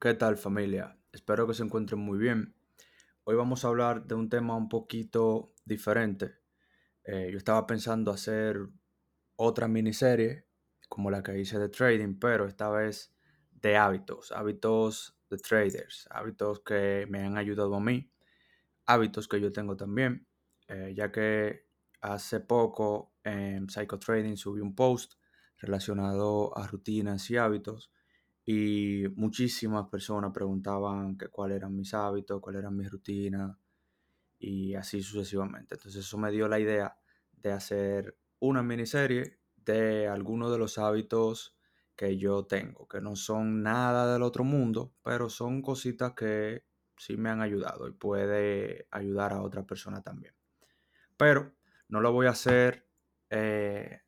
¿Qué tal familia? Espero que se encuentren muy bien. Hoy vamos a hablar de un tema un poquito diferente. Eh, yo estaba pensando hacer otra miniserie como la que hice de trading, pero esta vez de hábitos, hábitos de traders, hábitos que me han ayudado a mí, hábitos que yo tengo también, eh, ya que hace poco en Psycho Trading subí un post relacionado a rutinas y hábitos y muchísimas personas preguntaban que cuáles eran mis hábitos, cuáles eran mis rutinas y así sucesivamente. Entonces eso me dio la idea de hacer una miniserie de algunos de los hábitos que yo tengo, que no son nada del otro mundo, pero son cositas que sí me han ayudado y puede ayudar a otra persona también. Pero no lo voy a hacer eh,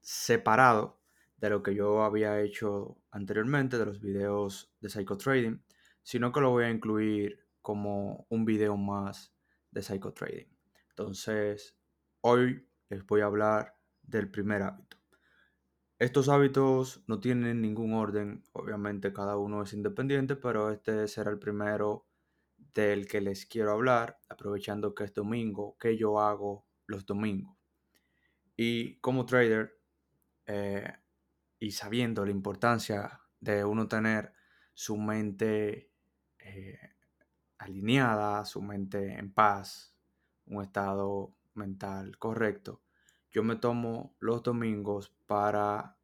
separado de lo que yo había hecho anteriormente, de los videos de Psycho Trading, sino que lo voy a incluir como un video más de Psycho Trading. Entonces, hoy les voy a hablar del primer hábito. Estos hábitos no tienen ningún orden, obviamente cada uno es independiente, pero este será el primero del que les quiero hablar, aprovechando que es domingo, que yo hago los domingos. Y como trader, eh, y sabiendo la importancia de uno tener su mente eh, alineada, su mente en paz, un estado mental correcto, yo me tomo los domingos para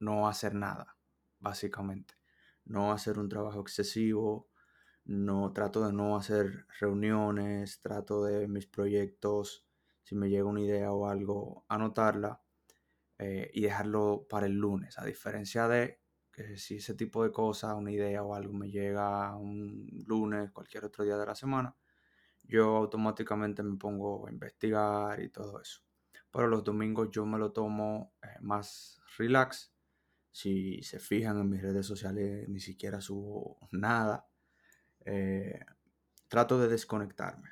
no hacer nada, básicamente. No hacer un trabajo excesivo, no trato de no hacer reuniones, trato de mis proyectos, si me llega una idea o algo, anotarla eh, y dejarlo para el lunes. A diferencia de que si ese tipo de cosas, una idea o algo me llega un lunes, cualquier otro día de la semana, yo automáticamente me pongo a investigar y todo eso. Pero los domingos yo me lo tomo eh, más relax. Si se fijan en mis redes sociales, ni siquiera subo nada. Eh, trato de desconectarme.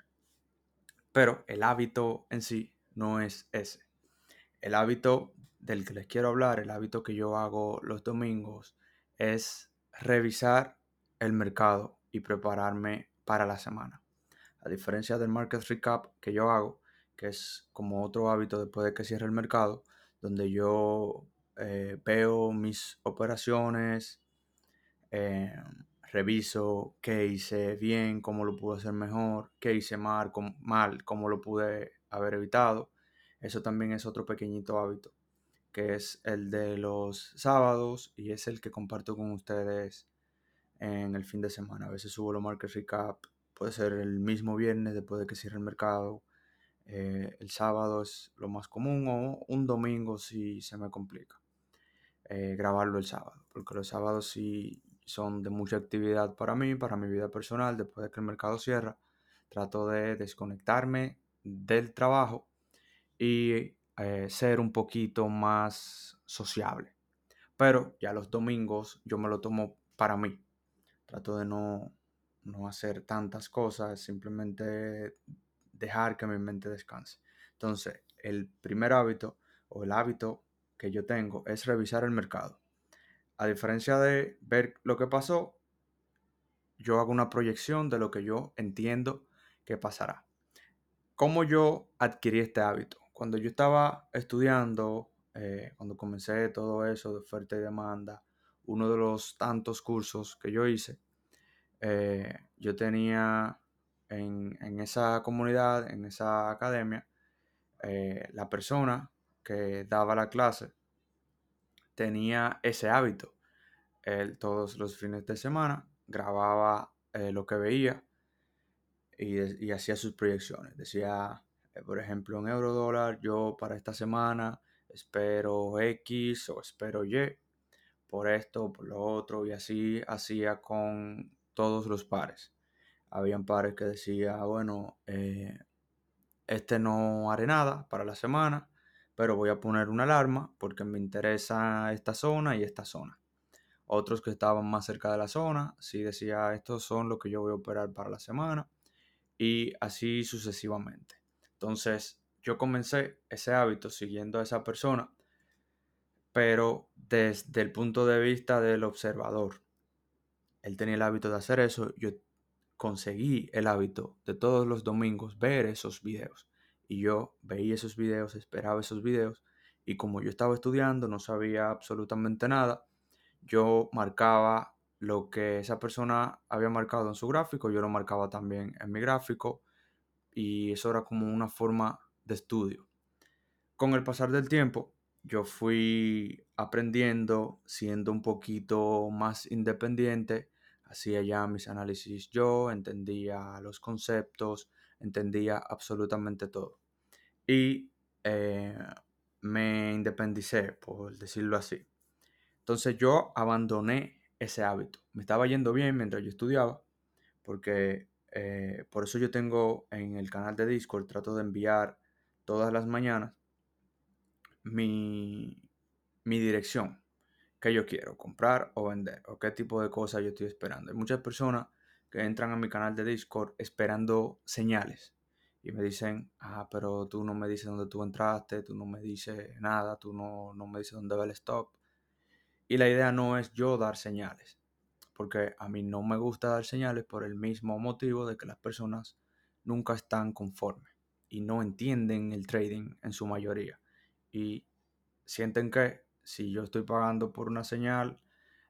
Pero el hábito en sí no es ese. El hábito del que les quiero hablar, el hábito que yo hago los domingos, es revisar el mercado y prepararme para la semana. A diferencia del market recap que yo hago, que es como otro hábito después de que cierre el mercado, donde yo eh, veo mis operaciones, eh, reviso qué hice bien, cómo lo pude hacer mejor, qué hice mal, mal, cómo lo pude haber evitado. Eso también es otro pequeñito hábito que es el de los sábados y es el que comparto con ustedes en el fin de semana. A veces subo los market recap, puede ser el mismo viernes después de que cierre el mercado. Eh, el sábado es lo más común o un domingo si se me complica. Eh, grabarlo el sábado, porque los sábados sí son de mucha actividad para mí, para mi vida personal, después de que el mercado cierra. Trato de desconectarme del trabajo y eh, ser un poquito más sociable. Pero ya los domingos yo me lo tomo para mí. Trato de no, no hacer tantas cosas, simplemente dejar que mi mente descanse. Entonces, el primer hábito o el hábito que yo tengo es revisar el mercado. A diferencia de ver lo que pasó, yo hago una proyección de lo que yo entiendo que pasará. ¿Cómo yo adquirí este hábito? Cuando yo estaba estudiando, eh, cuando comencé todo eso de oferta y demanda, uno de los tantos cursos que yo hice, eh, yo tenía en, esa comunidad, en esa academia, eh, la persona que daba la clase tenía ese hábito. Él todos los fines de semana grababa lo que veía y, y hacía sus proyecciones. Decía, eh, por ejemplo, en euro dólar, yo para esta semana espero X o espero Y por esto, por lo otro, y así hacía con todos los pares. Habían pares que decía, bueno, eh, este no haré nada para la semana, pero voy a poner una alarma porque me interesa esta zona y esta zona. Otros que estaban más cerca de la zona, sí decía, estos son los que yo voy a operar para la semana y así sucesivamente. Entonces, yo comencé ese hábito siguiendo a esa persona, pero desde el punto de vista del observador. él tenía el hábito de hacer eso, yo conseguí el hábito de todos los domingos ver esos videos. Y yo veía esos videos, esperaba esos videos, y como yo estaba estudiando, no sabía absolutamente nada, yo marcaba lo que esa persona había marcado en su gráfico, yo lo marcaba también en mi gráfico, y eso era como una forma de estudio. Con el pasar del tiempo, yo fui aprendiendo, siendo un poquito más independiente, hacía ya mis análisis yo, entendía los conceptos, entendía absolutamente todo. Y eh, me independicé, por decirlo así. Entonces yo abandoné ese hábito. Me estaba yendo bien mientras yo estudiaba, porque eh, por eso yo tengo en el canal de Discord, trato de enviar todas las mañanas mi, mi dirección que yo quiero, comprar o vender, o qué tipo de cosas yo estoy esperando. Hay muchas personas que entran a mi canal de Discord esperando señales y me dicen, ah, pero tú no me dices dónde tú entraste, tú no me dices nada, tú no, no me dices dónde va el stop. Y la idea no es yo dar señales, porque a mí no me gusta dar señales por el mismo motivo de que las personas nunca están conformes y no entienden el trading en su mayoría. Y sienten que si yo estoy pagando por una señal,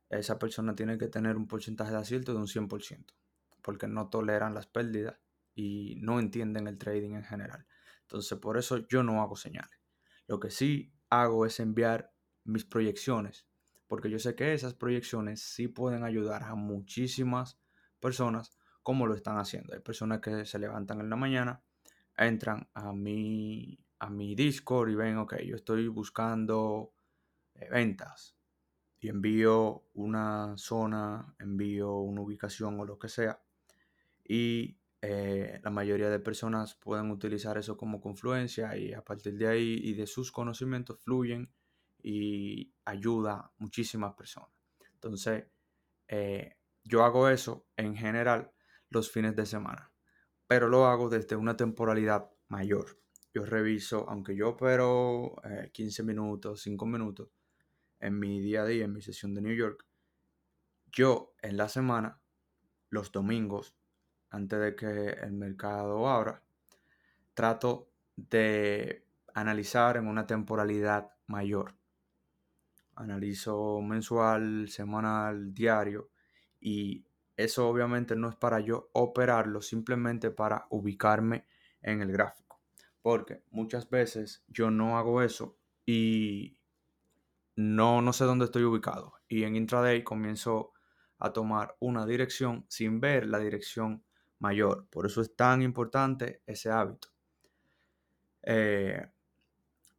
esa persona tiene que tener un porcentaje de acierto de un 100%, porque no toleran las pérdidas y no entienden el trading en general. Entonces, por eso yo no hago señales. Lo que sí hago es enviar mis proyecciones, porque yo sé que esas proyecciones sí pueden ayudar a muchísimas personas como lo están haciendo. Hay personas que se levantan en la mañana, entran a mi, a mi Discord y ven, ok, yo estoy buscando ventas y envío una zona, envío una ubicación o lo que sea. Y eh, la mayoría de personas pueden utilizar eso como confluencia y a partir de ahí y de sus conocimientos fluyen y ayuda muchísimas personas. Entonces, eh, yo hago eso en general los fines de semana, pero lo hago desde una temporalidad mayor. Yo reviso, aunque yo opero 15 minutos, 5 minutos, en mi día a día, en mi sesión de New York, yo en la semana, los domingos, antes de que el mercado abra, trato de analizar en una temporalidad mayor. Analizo mensual, semanal, diario y eso obviamente no es para yo operarlo, simplemente para ubicarme en el gráfico. Porque muchas veces yo no hago eso y no, no sé dónde estoy ubicado. Y en intraday comienzo a tomar una dirección sin ver la dirección mayor. Por eso es tan importante ese hábito. Eh,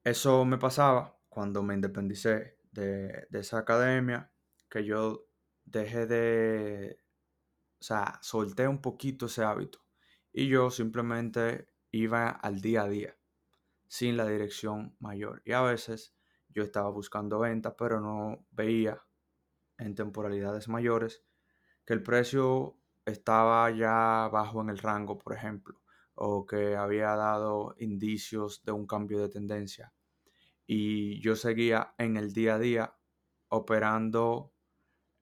eso me pasaba cuando me independicé de, esa academia, que yo dejé de, o sea, solté un poquito ese hábito y yo simplemente iba al día a día, sin la dirección mayor. Y a veces yo estaba buscando ventas, pero no veía en temporalidades mayores que el precio estaba ya bajo en el rango, por ejemplo, o que había dado indicios de un cambio de tendencia. Y yo seguía en el día a día operando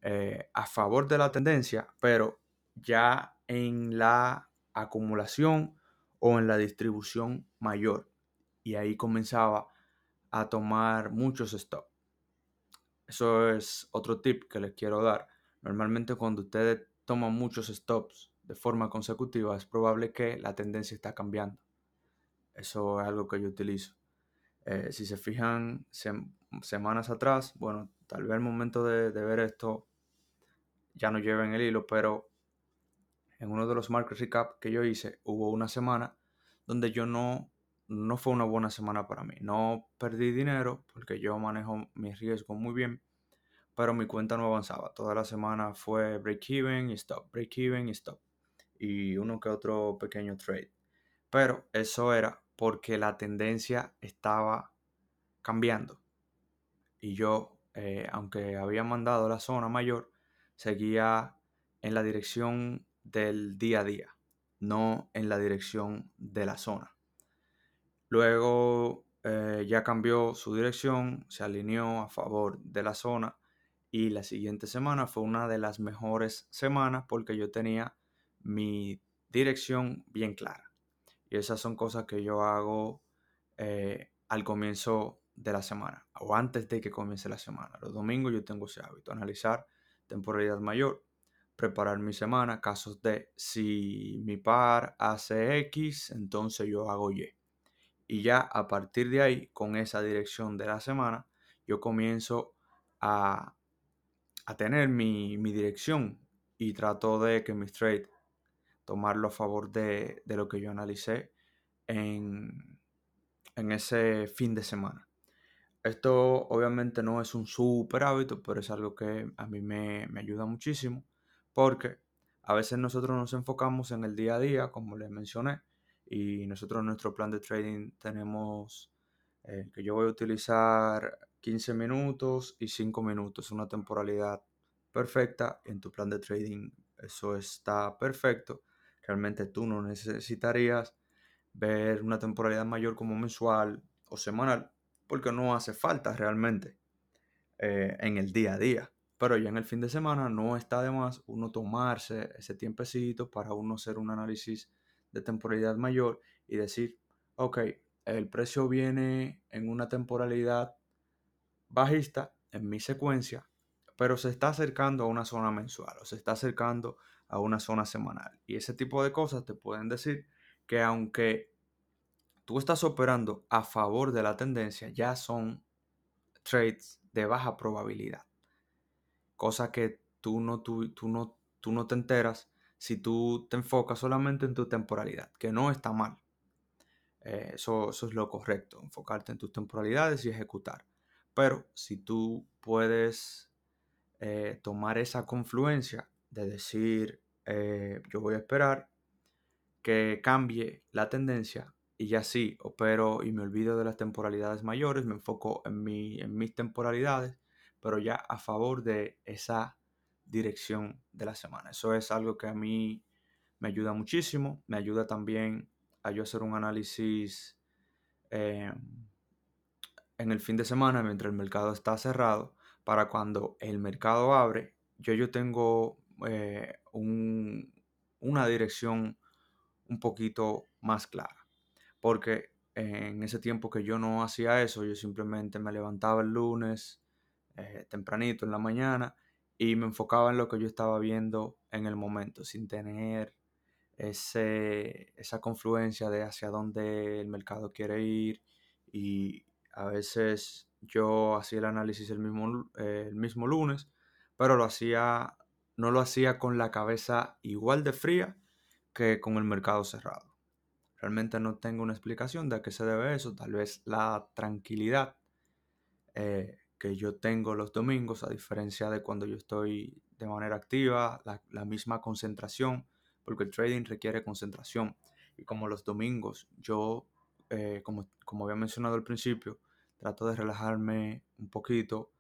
eh, a favor de la tendencia, pero ya en la acumulación o en la distribución mayor. Y ahí comenzaba a tomar muchos stops. Eso es otro tip que les quiero dar. Normalmente cuando ustedes toman muchos stops de forma consecutiva es probable que la tendencia está cambiando. Eso es algo que yo utilizo. Eh, si se fijan semanas atrás, bueno, tal vez el momento de, ver esto ya no lleven el hilo, pero en uno de los market recap que yo hice hubo una semana donde yo no no fue una buena semana para mí. No perdí dinero porque yo manejo mis riesgos muy bien, pero mi cuenta no avanzaba. Toda la semana fue break even y stop, break even y stop. Y uno que otro pequeño trade. Pero eso era porque la tendencia estaba cambiando. Y yo, eh, aunque había mandado la zona mayor, seguía en la dirección del día a día, no en la dirección de la zona. Luego eh, ya cambió su dirección, se alineó a favor de la zona Y la siguiente semana fue una de las mejores semanas porque yo tenía mi dirección bien clara. Y esas son cosas que yo hago eh, al comienzo de la semana o antes de que comience la semana. Los domingos yo tengo ese hábito, analizar temporalidad mayor, preparar mi semana, casos de si mi par hace X, entonces yo hago Y. Y ya a partir de ahí, con esa dirección de la semana, yo comienzo a, a tener mi, mi, dirección y trato de que mis trades tomarlo a favor de, de lo que yo analicé en, en ese fin de semana. Esto obviamente no es un super hábito, pero es algo que a mí me, ayuda muchísimo porque a veces nosotros nos enfocamos en el día a día, como les mencioné, y nosotros en nuestro plan de trading tenemos eh, que yo voy a utilizar 15 minutos y 5 minutos, una temporalidad perfecta. En tu plan de trading eso está perfecto. Realmente tú no necesitarías ver una temporalidad mayor como mensual o semanal, porque no hace falta realmente eh, en el día a día. Pero ya en el fin de semana no está de más uno tomarse ese tiempecito para uno hacer un análisis de temporalidad mayor y decir, ok, el precio viene en una temporalidad bajista en mi secuencia, pero se está acercando a una zona mensual o se está acercando a una zona semanal. Y ese tipo de cosas te pueden decir que aunque tú estás operando a favor de la tendencia, ya son trades de baja probabilidad. Cosa que tú no, tú, no, tú no te enteras si tú te enfocas solamente en tu temporalidad, que no está mal. Eh, eso, eso, es lo correcto, enfocarte en tus temporalidades y ejecutar. Pero si tú puedes eh, tomar esa confluencia de decir, eh, yo voy a esperar que cambie la tendencia y ya sí, opero y me olvido de las temporalidades mayores, me enfoco en, mi, en mis temporalidades, pero ya a favor de esa dirección de la semana. Eso es algo que a mí me ayuda muchísimo, me ayuda también a yo hacer un análisis em, en el fin de semana mientras el mercado está cerrado, para cuando el mercado abre, yo, yo tengo eh, una dirección un poquito más clara. Porque en ese tiempo que yo no hacía eso, yo simplemente me levantaba el lunes eh, tempranito en la mañana y me enfocaba en lo que yo estaba viendo en el momento, sin tener ese, esa confluencia de hacia dónde el mercado quiere ir y a veces yo hacía el análisis el mismo, el mismo lunes, pero lo hacía, no lo hacía con la cabeza igual de fría que con el mercado cerrado. Realmente no tengo una explicación de a qué se debe eso, tal vez la tranquilidad eh, que yo tengo los domingos, a diferencia de cuando yo estoy de manera activa, la, misma concentración, porque el trading requiere concentración. Y como los domingos, yo, eh, como, como había mencionado al principio, trato de relajarme un poquito.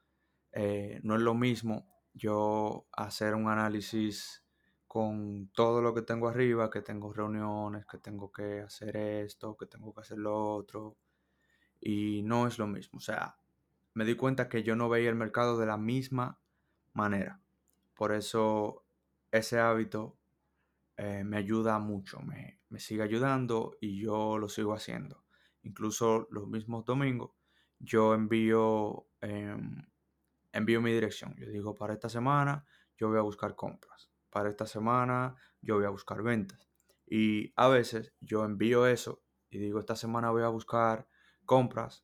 Eh, no es lo mismo yo hacer un análisis con todo lo que tengo arriba, que tengo reuniones, que tengo que hacer esto, que tengo que hacer lo otro. Y no es lo mismo. O sea, me di cuenta que yo no veía el mercado de la misma manera. Por eso ese hábito eh, me ayuda mucho, me, sigue ayudando y yo lo sigo haciendo. Incluso los mismos domingos yo envío, em, envío mi dirección. Yo digo, para esta semana yo voy a buscar compras para esta semana yo voy a buscar ventas. Y a veces yo envío eso y digo, esta semana voy a buscar compras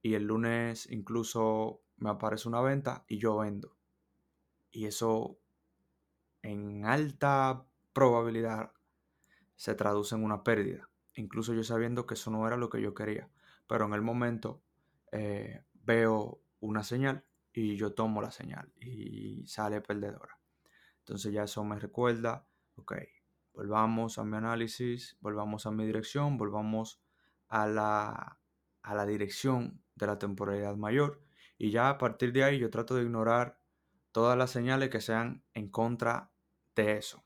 y el lunes incluso me aparece una venta y yo vendo. Y eso en alta probabilidad se traduce en una pérdida. Incluso yo sabiendo que eso no era lo que yo quería. Pero en el momento eh, veo una señal y yo tomo la señal y sale perdedora. Entonces ya eso me recuerda, ok, volvamos a mi análisis, volvamos a mi dirección, volvamos a la, a la dirección de la temporalidad mayor. Y ya a partir de ahí yo trato de ignorar todas las señales que sean en contra de eso.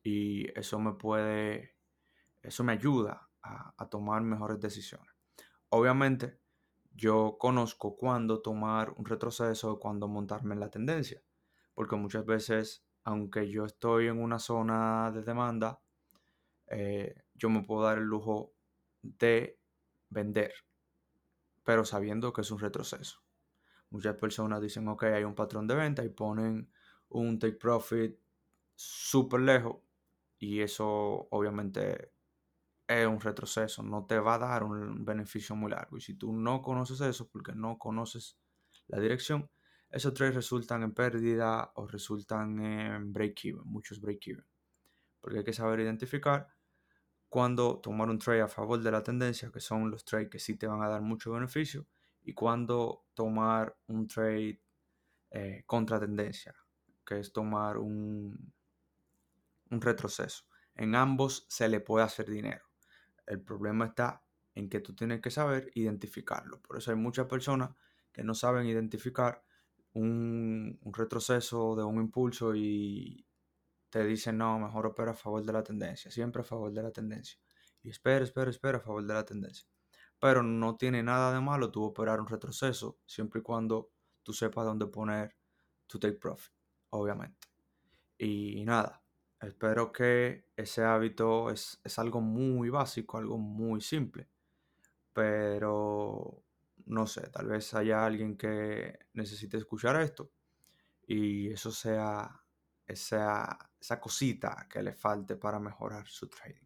Y eso me puede, eso me ayuda a tomar mejores decisiones. Obviamente, yo conozco cuándo tomar un retroceso o cuándo montarme en la tendencia. Porque muchas veces, aunque yo estoy en una zona de demanda, eh, yo me puedo dar el lujo de vender, pero sabiendo que es un retroceso. Muchas personas dicen, ok, hay un patrón de venta y ponen un take profit súper lejos y eso obviamente es un retroceso, no te va a dar un beneficio muy largo. Y si tú no conoces eso, porque no conoces la dirección, esos trades resultan en pérdida o resultan en break-even, muchos break-even. Porque hay que saber identificar cuándo tomar un trade a favor de la tendencia, que son los trades que sí te van a dar mucho beneficio, y cuándo tomar un trade eh, contra tendencia, que es tomar un, un retroceso. En ambos se le puede hacer dinero. El problema está en que tú tienes que saber identificarlo. Por eso hay muchas personas que no saben identificar un, retroceso de un impulso y te dicen, no, mejor opera a favor de la tendencia, siempre a favor de la tendencia. Y espera, espera, espera a favor de la tendencia. Pero no tiene nada de malo tú operar un retroceso, siempre y cuando tú sepas dónde poner tu take profit, obviamente. Y nada, Espero que ese hábito es, algo muy básico, algo muy simple. Pero no sé, tal vez haya alguien que necesite escuchar esto y eso sea esa, esa cosita que le falte para mejorar su trading.